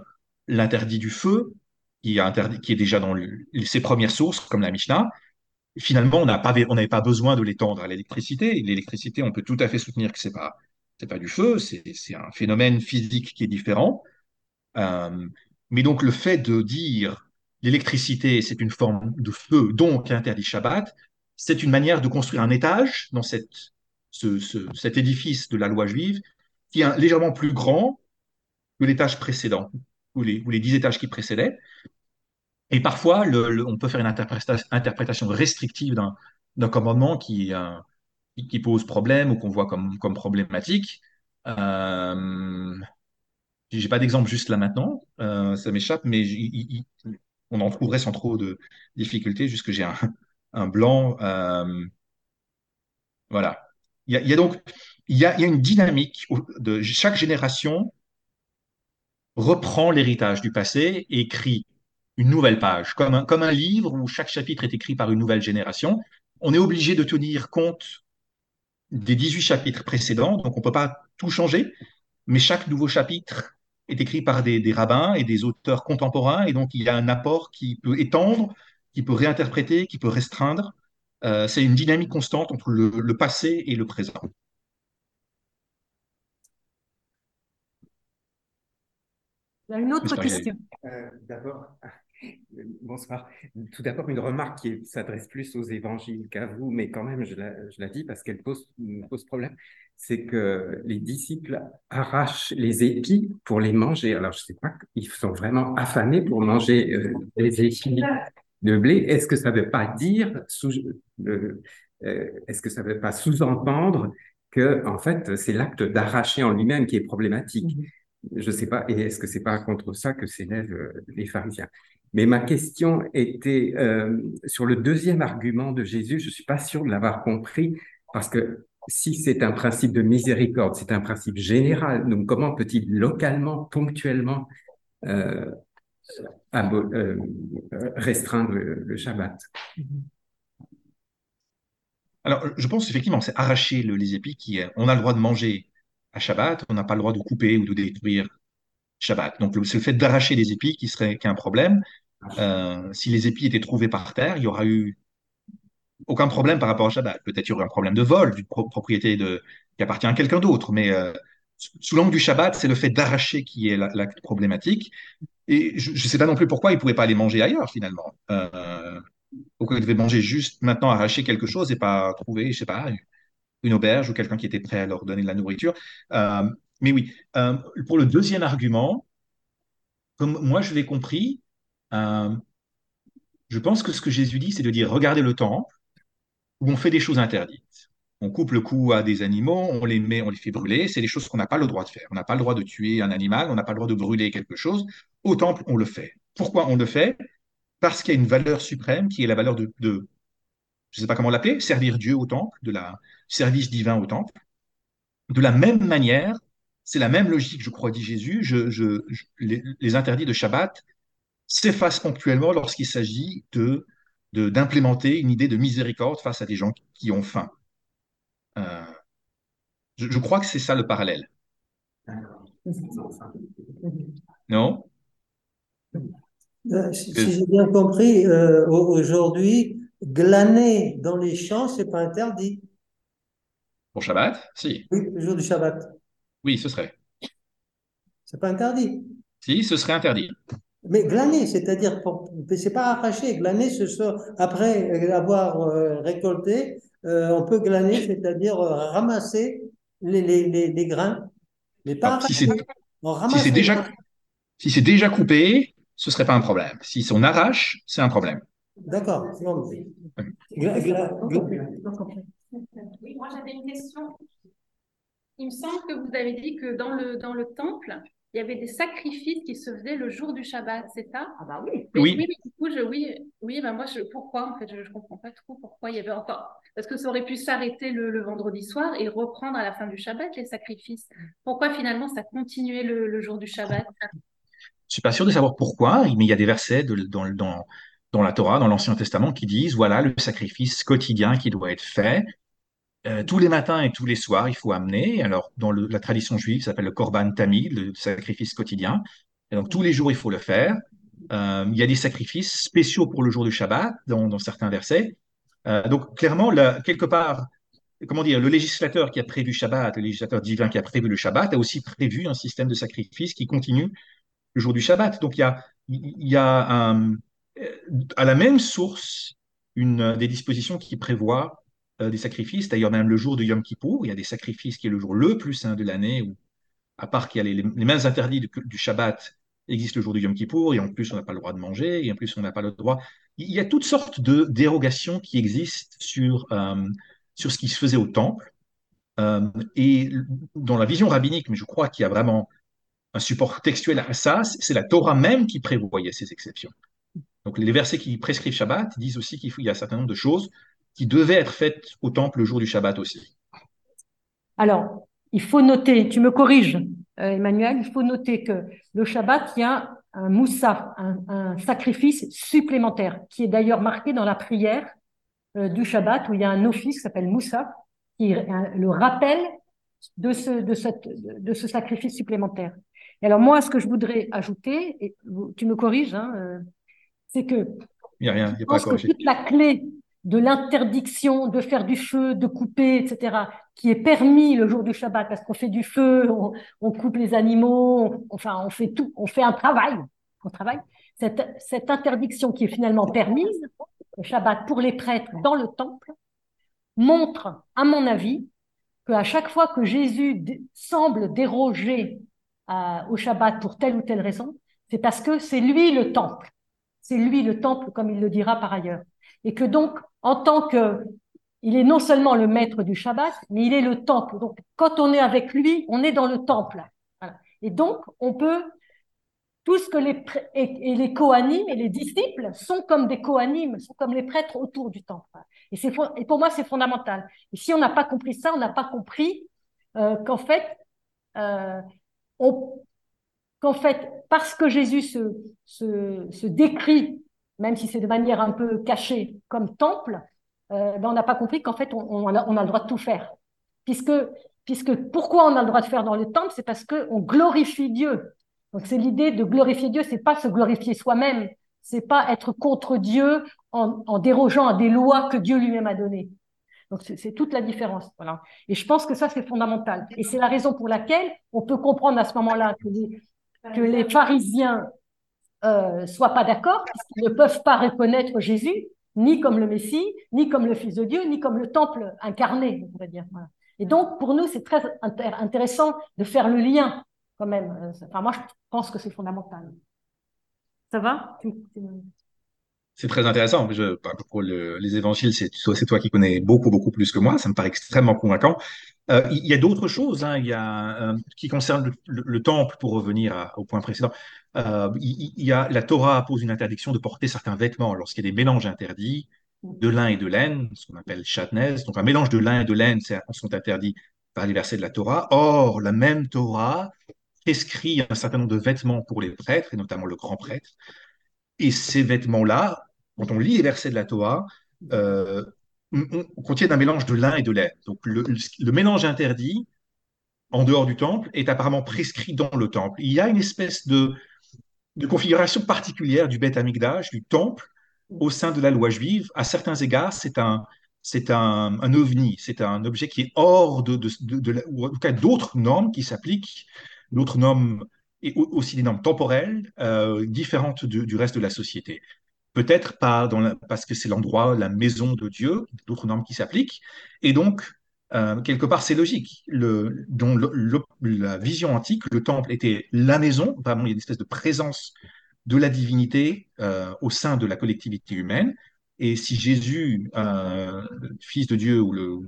l'interdit du feu, qui, est déjà dans ses premières sources, comme la Mishnah. finalement, on n'avait pas besoin de l'étendre à l'électricité. L'électricité, on peut tout à fait soutenir que ce n'est pas, du feu, c'est un phénomène physique qui est différent. Euh, mais donc, le fait de dire l'électricité, c'est une forme de feu, donc interdit Shabbat, c'est une manière de construire un étage dans cet édifice de la loi juive qui est légèrement plus grand que l'étage précédent, ou les, ou les dix étages qui précédaient. Et parfois, on peut faire une interprétation restrictive d'un commandement qui, euh, qui pose problème ou qu'on voit comme, problématique. Euh, j'ai pas d'exemple juste là maintenant, euh, ça m'échappe, mais on en trouverait sans trop de difficultés, juste que j'ai un, blanc. Euh, voilà. Il y, a, donc y a une dynamique de chaque génération reprend l'héritage du passé et écrit une nouvelle page, comme un, comme un livre où chaque chapitre est écrit par une nouvelle génération. On est obligé de tenir compte des 18 chapitres précédents, donc on ne peut pas tout changer, mais chaque nouveau chapitre est écrit par des, rabbins et des auteurs contemporains, et donc il y a un apport qui peut étendre, qui peut réinterpréter, qui peut restreindre. Euh, c'est une dynamique constante entre le, passé et le présent.
Il y a une autre question.
Euh, d'abord, (laughs) bonsoir. Tout d'abord, une remarque qui s'adresse plus aux évangiles qu'à vous, mais quand même, je la, je la dis parce qu'elle pose, pose problème c'est que les disciples arrachent les épis pour les manger. Alors, je ne sais pas, ils sont vraiment affamés pour manger euh, les épis de blé. Est-ce que ça ne veut pas dire, euh, est-ce que ça ne veut pas sous-entendre que, en fait, c'est l'acte d'arracher en lui-même qui est problématique? Je ne sais pas. Et est-ce que c'est pas contre ça que s'élèvent euh, les pharisiens? Mais ma question était sur le deuxième argument de Jésus. Je suis pas sûr de l'avoir compris parce que si c'est un principe de miséricorde, c'est un principe général, donc comment peut-il localement, ponctuellement euh, euh, restreindre le, Shabbat?
Alors, je pense effectivement, c'est arracher le, les épis qui On a le droit de manger à Shabbat, on n'a pas le droit de couper ou de détruire Shabbat. Donc, c'est le fait d'arracher les épis qui serait qui un problème. Euh, si les épis étaient trouvés par terre, il y aura eu aucun problème par rapport au Shabbat. Peut-être y aurait un problème de vol d'une propriété qui appartient à quelqu'un d'autre, mais euh, sous l'angle du Shabbat, c'est le fait d'arracher qui est la, problématique. Et je ne sais pas non plus pourquoi ils ne pouvaient pas aller manger ailleurs finalement. Euh, pourquoi ils devaient manger juste maintenant, arracher quelque chose et pas trouver, je ne sais pas, une auberge ou quelqu'un qui était prêt à leur donner de la nourriture. Euh, mais oui, euh, pour le deuxième argument, comme moi je l'ai compris, je pense que ce que Jésus dit, c'est de dire regardez le temps, où on fait des choses interdites. On coupe le cou à des animaux, on les met, on les fait brûler. C'est des choses qu'on n'a pas le droit de faire. On n'a pas le droit de tuer un animal, on n'a pas le droit de brûler quelque chose. Au temple, on le fait. Pourquoi on le fait? Parce qu'il y a une valeur suprême qui est la valeur de, je ne sais pas comment l'appeler, servir Dieu au temple, de la service divin au temple. De la même manière, c'est la même logique, je crois, dit Jésus. Je, les, les interdits de Shabbat s'effacent ponctuellement lorsqu'il s'agit de d'implémenter une idée de miséricorde face à des gens qui ont faim. Euh, je, crois que c'est ça le parallèle. Non?
Euh, Si, j'ai bien compris, euh, aujourd'hui, glaner dans les champs, c'est pas interdit.
Pour Shabbat? Si.
Oui, le jour du Shabbat.
Oui, ce serait.
C'est pas interdit.
Si, ce serait interdit.
Mais glaner, c'est-à-dire, c'est pas arracher, glaner, ce après avoir euh, récolté, euh, on peut glaner, c'est-à-dire euh, ramasser les, les, les, grains, mais pas
arracher. Si c'est déjà, si c'est déjà coupé, ce serait pas un problème. Si on arrache, c'est un problème.
D'accord.
Oui, moi j'avais une question. Il me semble que vous avez dit que dans le, dans le temple, il y avait des sacrifices qui se faisaient le jour du Shabbat, c'est ça?
Ah bah oui.
oui.
Oui, du coup, je, oui, oui, bah moi, je, pourquoi en fait, je, ne comprends pas trop pourquoi il y avait encore. Parce que ça aurait pu s'arrêter le, vendredi soir et reprendre à la fin du Shabbat les sacrifices. Pourquoi finalement ça continuait le, jour du Shabbat?
Je suis pas sûr de savoir pourquoi, mais il y a des versets dans, dans, dans la Torah, dans l'Ancien Testament, qui disent, voilà le sacrifice quotidien qui doit être fait. Euh, tous les matins et tous les soirs, il faut amener. Alors, dans la tradition juive, ça s'appelle le Korban Tamid, le sacrifice quotidien. Et donc, tous les jours, il faut le faire. Euh, il y a des sacrifices spéciaux pour le jour du Shabbat dans, certains versets. Euh, donc, clairement, quelque part, comment dire, le législateur qui a prévu Shabbat, le législateur divin qui a prévu le Shabbat, a aussi prévu un système de sacrifice qui continue le jour du Shabbat. Donc, il y a, il y a un, à la même source une, des dispositions qui prévoient euh, des sacrifices. D'ailleurs, même le jour de Yom Kippour, il y a des sacrifices qui est le jour le plus saint de l'année, où, à part qu'il y a les, les mêmes interdits du, Shabbat existe le jour du Yom Kippour, et en plus, on n'a pas le droit de manger, et en plus, on n'a pas le droit. Il y a toutes sortes de dérogations qui existent sur, euh, sur ce qui se faisait au temple. Euh, et dans la vision rabbinique, mais je crois qu'il y a vraiment un support textuel à ça, c'est la Torah même qui prévoyait ces exceptions. Donc les versets qui prescrivent Shabbat disent aussi qu'il y a un certain nombre de choses qui devaient être faites au temple le jour du Shabbat aussi.
Alors, il faut noter, tu me corriges, euh, Emmanuel, il faut noter que le Shabbat, il y a un moussa, un, sacrifice supplémentaire, qui est d'ailleurs marqué dans la prière euh, du Shabbat, où il y a un office qui s'appelle moussa, qui est le rappel de ce, de, de ce sacrifice supplémentaire. Et alors moi, ce que je voudrais ajouter, et tu me corriges, hein, euh, c'est que
il n'y a rien, il
je
n'y a pas à
pense que
corriger.
toute la clé de l'interdiction de faire du feu, de couper, etc., qui est permis le jour du Shabbat, parce qu'on fait du feu, on, on coupe les animaux, on- enfin, on fait tout, on fait un travail, on travaille. Cette, cette interdiction qui est finalement permise, le Shabbat pour les prêtres dans le temple, montre, à mon avis, qu'à chaque fois que Jésus semble déroger à- au Shabbat pour telle ou telle raison, c'est parce que c'est lui le temple. C'est lui le temple, comme il le dira par ailleurs. Et que donc, en tant que, il est non seulement le maître du Shabbat, mais il est le temple. Donc, quand on est avec lui, on est dans le temple. Et donc, on peut, tout ce que les, et, et les coanimes et les disciples sont comme des coanimes, sont comme les prêtres autour du temple. Et, et pour moi, c'est fondamental. Et si on n'a pas compris ça, on n'a pas compris euh, qu'en fait, euh, on, qu'en fait, parce que Jésus se, décrit, même si c'est de manière un peu cachée, comme temple, euh, ben on n'a pas compris qu'en fait, on, a, le droit de tout faire. Puisque, pourquoi on a le droit de faire dans le temple C'est parce qu'on glorifie Dieu. Donc c'est l'idée de glorifier Dieu, c'est pas se glorifier soi-même, c'est pas être contre Dieu en, dérogeant à des lois que Dieu lui-même a données. Donc c'est toute la différence. Et je pense que ça, c'est fondamental. Et c'est la raison pour laquelle on peut comprendre à ce moment-là que les pharisiens euh, soient pas d'accord, puisqu'ils ne peuvent pas reconnaître Jésus, ni comme le Messie, ni comme le Fils de Dieu, ni comme le temple incarné, on pourrait dire. Voilà. Et donc, pour nous, c'est très intér- intéressant de faire le lien, quand même. Euh, Enfin, moi, je pense que c'est fondamental. Ça va?
C'est très intéressant. Pour le- les évangiles, c'est toi qui connais beaucoup, beaucoup plus que moi. Ça me paraît extrêmement convaincant. Euh, il y a d'autres choses. hein. Y a euh, qui concerne le, le- le temple, pour revenir au point précédent. Euh, il, y a la Torah pose une interdiction de porter certains vêtements lorsqu'il y a des mélanges interdits de lin et de laine, ce qu'on appelle chatnez. Donc un mélange de lin et de laine sont interdits par les versets de la Torah. Or, la même Torah prescrit un certain nombre de vêtements pour les prêtres, et notamment le grand prêtre. Et ces vêtements-là, quand on lit les versets de la Torah, euh, on- on- contiennent un mélange de lin et de laine. Donc le, mélange interdit en dehors du temple est apparemment prescrit dans le temple. Il y a une espèce de, configuration particulière du Beth du temple, au sein de la loi juive. À certains égards, c'est un, ovni, c'est un objet qui est hors de, ou en tout cas d'autres normes qui s'appliquent, d'autres normes et au- aussi des normes temporelles euh, différentes du reste de la société. Peut-être pas parce que c'est l'endroit, la maison de Dieu, d'autres normes qui s'appliquent. Et donc, euh, quelque part, c'est logique. Dans la vision antique, le temple était la maison, vraiment, il y a une espèce de présence de la divinité euh, au sein de la collectivité humaine. Et si Jésus, euh, fils de Dieu, ou le,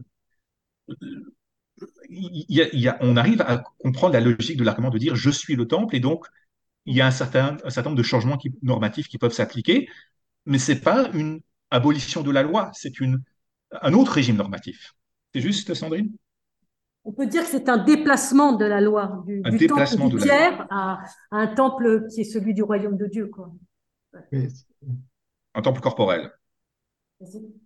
on arrive à comprendre la logique de l'argument de dire je suis le temple, et donc il y a un certain, un certain nombre de changements qui- normatifs qui peuvent s'appliquer, mais c'est pas une abolition de la loi, c'est un autre régime normatif. C'est juste, Sandrine?
On peut dire que c'est un déplacement de la loi, du,
Un
du
déplacement
temple
de
du
la loi.
Pierre à, à un temple qui est celui du royaume de Dieu. Quoi.
Un temple corporel.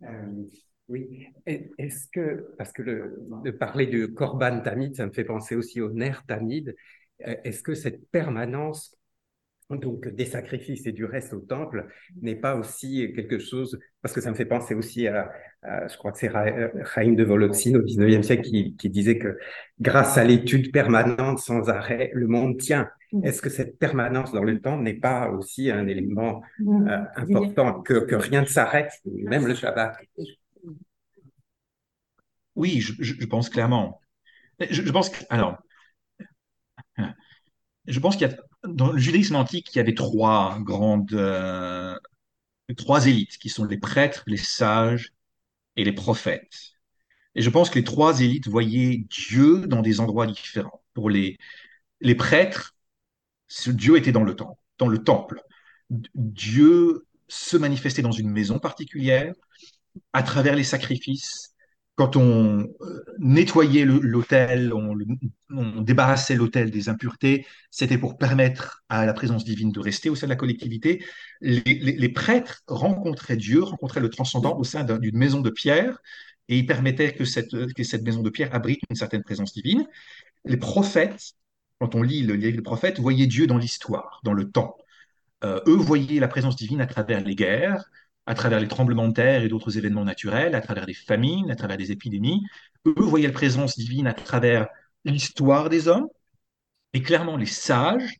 Euh, oui. Est-ce que, parce que le, de parler de Korban Tamid, ça me fait penser aussi au Ner Tamid, est-ce que cette permanence donc des sacrifices et du reste au temple n'est pas aussi quelque chose, parce que ça me fait penser aussi à, je crois que c'est Chaim de Volotsine au 19e siècle qui, qui disait que grâce à l'étude permanente sans arrêt, le monde tient. Mm. Est-ce que cette permanence dans le temps n'est pas aussi un élément mm. euh, important, que, que rien ne s'arrête, même le Shabbat?
Oui, je, je, pense clairement. Je, je pense que, alors, je pense qu'il y a dans le judaïsme antique, il y avait trois grandes, euh, trois élites qui sont les prêtres, les sages et les prophètes. Et je pense que les trois élites voyaient Dieu dans des endroits différents. Pour les, les prêtres, Dieu était dans le temple, dans le temple. Dieu se manifestait dans une maison particulière, à travers les sacrifices, quand on euh, nettoyait l'autel, on, débarrassait l'autel des impuretés, c'était pour permettre à la présence divine de rester au sein de la collectivité. Les, prêtres rencontraient Dieu, rencontraient le transcendant au sein d'une maison de pierre, et ils permettaient que cette, que maison de pierre abrite une certaine présence divine. Les prophètes, quand on lit le livre des prophètes, voyaient Dieu dans l'histoire, dans le temps. Euh, eux voyaient la présence divine à travers les guerres, à travers les tremblements de terre et d'autres événements naturels, à travers des famines, à travers des épidémies. Eux voyaient la présence divine à travers l'histoire des hommes. Et clairement, les sages,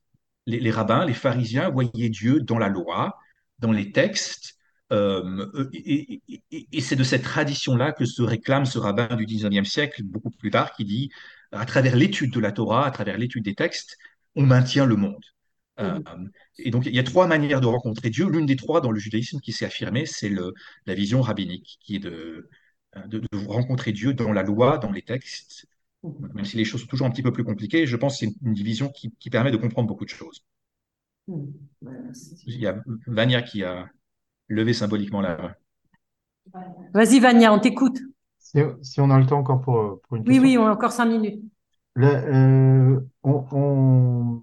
les, rabbins, les pharisiens voyaient Dieu dans la loi, dans les textes. Euh, et, c'est de cette tradition-là que se réclame ce rabbin du 19e siècle, beaucoup plus tard, qui dit, à travers l'étude de la Torah, à travers l'étude des textes, on maintient le monde. Euh, et donc, il y a trois manières de rencontrer Dieu. L'une des trois dans le judaïsme qui s'est affirmée, c'est la vision rabbinique, qui est de, de, rencontrer Dieu dans la loi, dans les textes. Même si les choses sont toujours un petit peu plus compliquées, je pense que c'est une, division qui, qui, permet de comprendre beaucoup de choses. Il y a Vania qui a levé symboliquement la main.
Vas-y, Vania, on t'écoute.
Si, on a le temps encore pour, pour une question.
Oui, oui, on a encore cinq minutes.
Euh, on,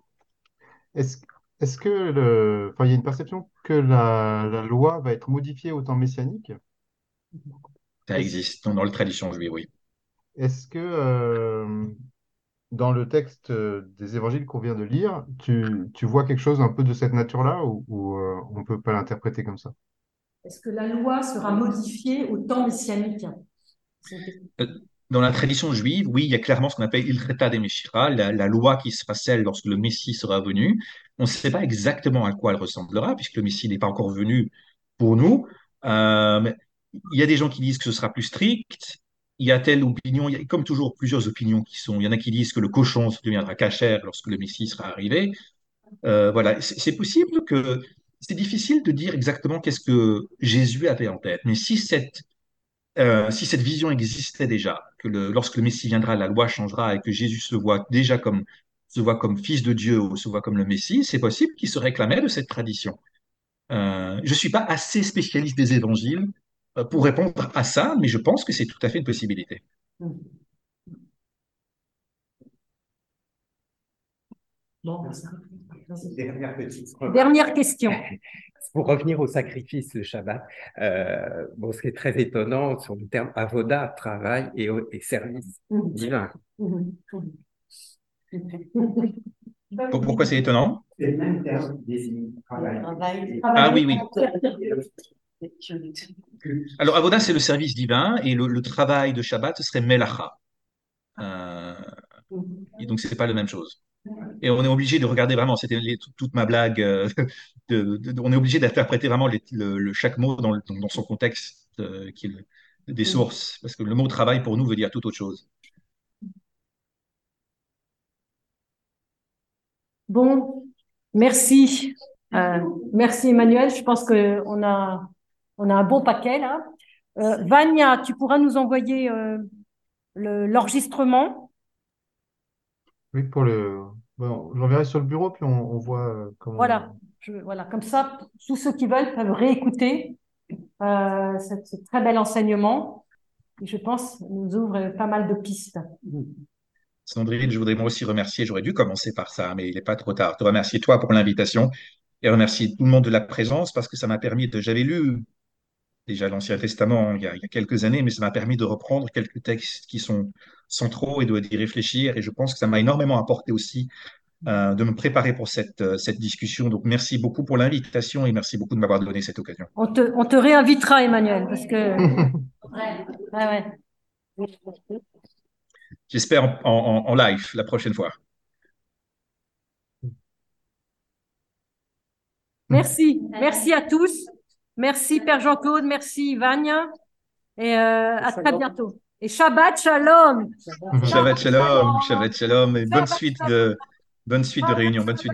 est-ce est que le, enfin, il y a une perception que la, la loi va être modifiée au temps messianique?
Ça existe dans, la tradition juive, oui.
Est-ce que euh, dans le texte euh, des évangiles qu'on vient de lire, tu, tu vois quelque chose un peu de cette nature-là ou, ou euh, on ne peut pas l'interpréter comme ça?
Est-ce que la loi sera modifiée au temps messianique?
Dans la tradition juive, oui, il y a clairement ce qu'on appelle il des Meshira, la, loi qui sera celle lorsque le Messie sera venu. On ne sait pas exactement à quoi elle ressemblera, puisque le Messie n'est pas encore venu pour nous. Euh, il y a des gens qui disent que ce sera plus strict. Il y a telle opinion, il y a comme toujours plusieurs opinions qui sont. Il y en a qui disent que le cochon deviendra cachère lorsque le Messie sera arrivé. Euh, voilà, c'est possible que c'est difficile de dire exactement qu'est-ce que Jésus avait en tête. Mais si cette euh, si cette vision existait déjà, que le, lorsque le Messie viendra, la loi changera et que Jésus se voit déjà comme se voit comme fils de Dieu ou se voit comme le Messie, c'est possible qu'il se réclamait de cette tradition. Euh, je ne suis pas assez spécialiste des évangiles euh, pour répondre à ça, mais je pense que c'est tout à fait une possibilité.
Dernière,
Dernière question. (laughs)
pour revenir au sacrifice, le Shabbat, euh, bon, ce qui est très étonnant sur le terme avoda, travail et, et service mmh. divin. Mmh.
Pourquoi c'est étonnant?
C'est le même terme désigne travail.
Ah oui, oui. Alors, avoda, c'est le service divin et le, travail de Shabbat, ce serait melacha. Euh, et donc, ce n'est pas la même chose. Et on est obligé de regarder vraiment, c'était toute ma blague, euh, (laughs) on est obligé d'interpréter vraiment le, chaque mot dans, dans son contexte euh, qui est des sources, parce que le mot travail pour nous veut dire tout autre chose.
Bon, merci. Euh, merci Emmanuel. Je pense qu'on a, on a un bon paquet là. Vania, tu pourras nous envoyer l'enregistrement
oui, pour le. Bon, j'enverrai sur le bureau, puis on, voit euh, comment.
Voilà, voilà, comme ça, tous ceux qui veulent peuvent réécouter euh, ce, très bel enseignement qui, je pense, nous ouvre pas mal de pistes.
Sandrine, je voudrais moi aussi remercier, j'aurais dû commencer par ça, mais il n'est pas trop tard. Te remercier toi pour l'invitation et remercier tout le monde de la présence parce que ça m'a permis de. J'avais lu déjà l'Ancien Testament il y, a, il y, a, quelques années, mais ça m'a permis de reprendre quelques textes qui sont centraux et d'y réfléchir. Et je pense que ça m'a énormément apporté aussi euh, de me préparer pour cette, euh, cette discussion. Donc, merci beaucoup pour l'invitation et merci beaucoup de m'avoir donné cette occasion.
On te, on te réinvitera, Emmanuel, parce que. (laughs) ouais, ouais.
J'espère en, en, en live la prochaine fois.
Merci. Merci à tous. Merci Père Jean-Claude, merci Vania. Et euh, à très bientôt. Et Shabbat Shalom.
Shabbat Shalom, Shabbat Shalom et bonne suite de bonne suite de réunion, bonne suite.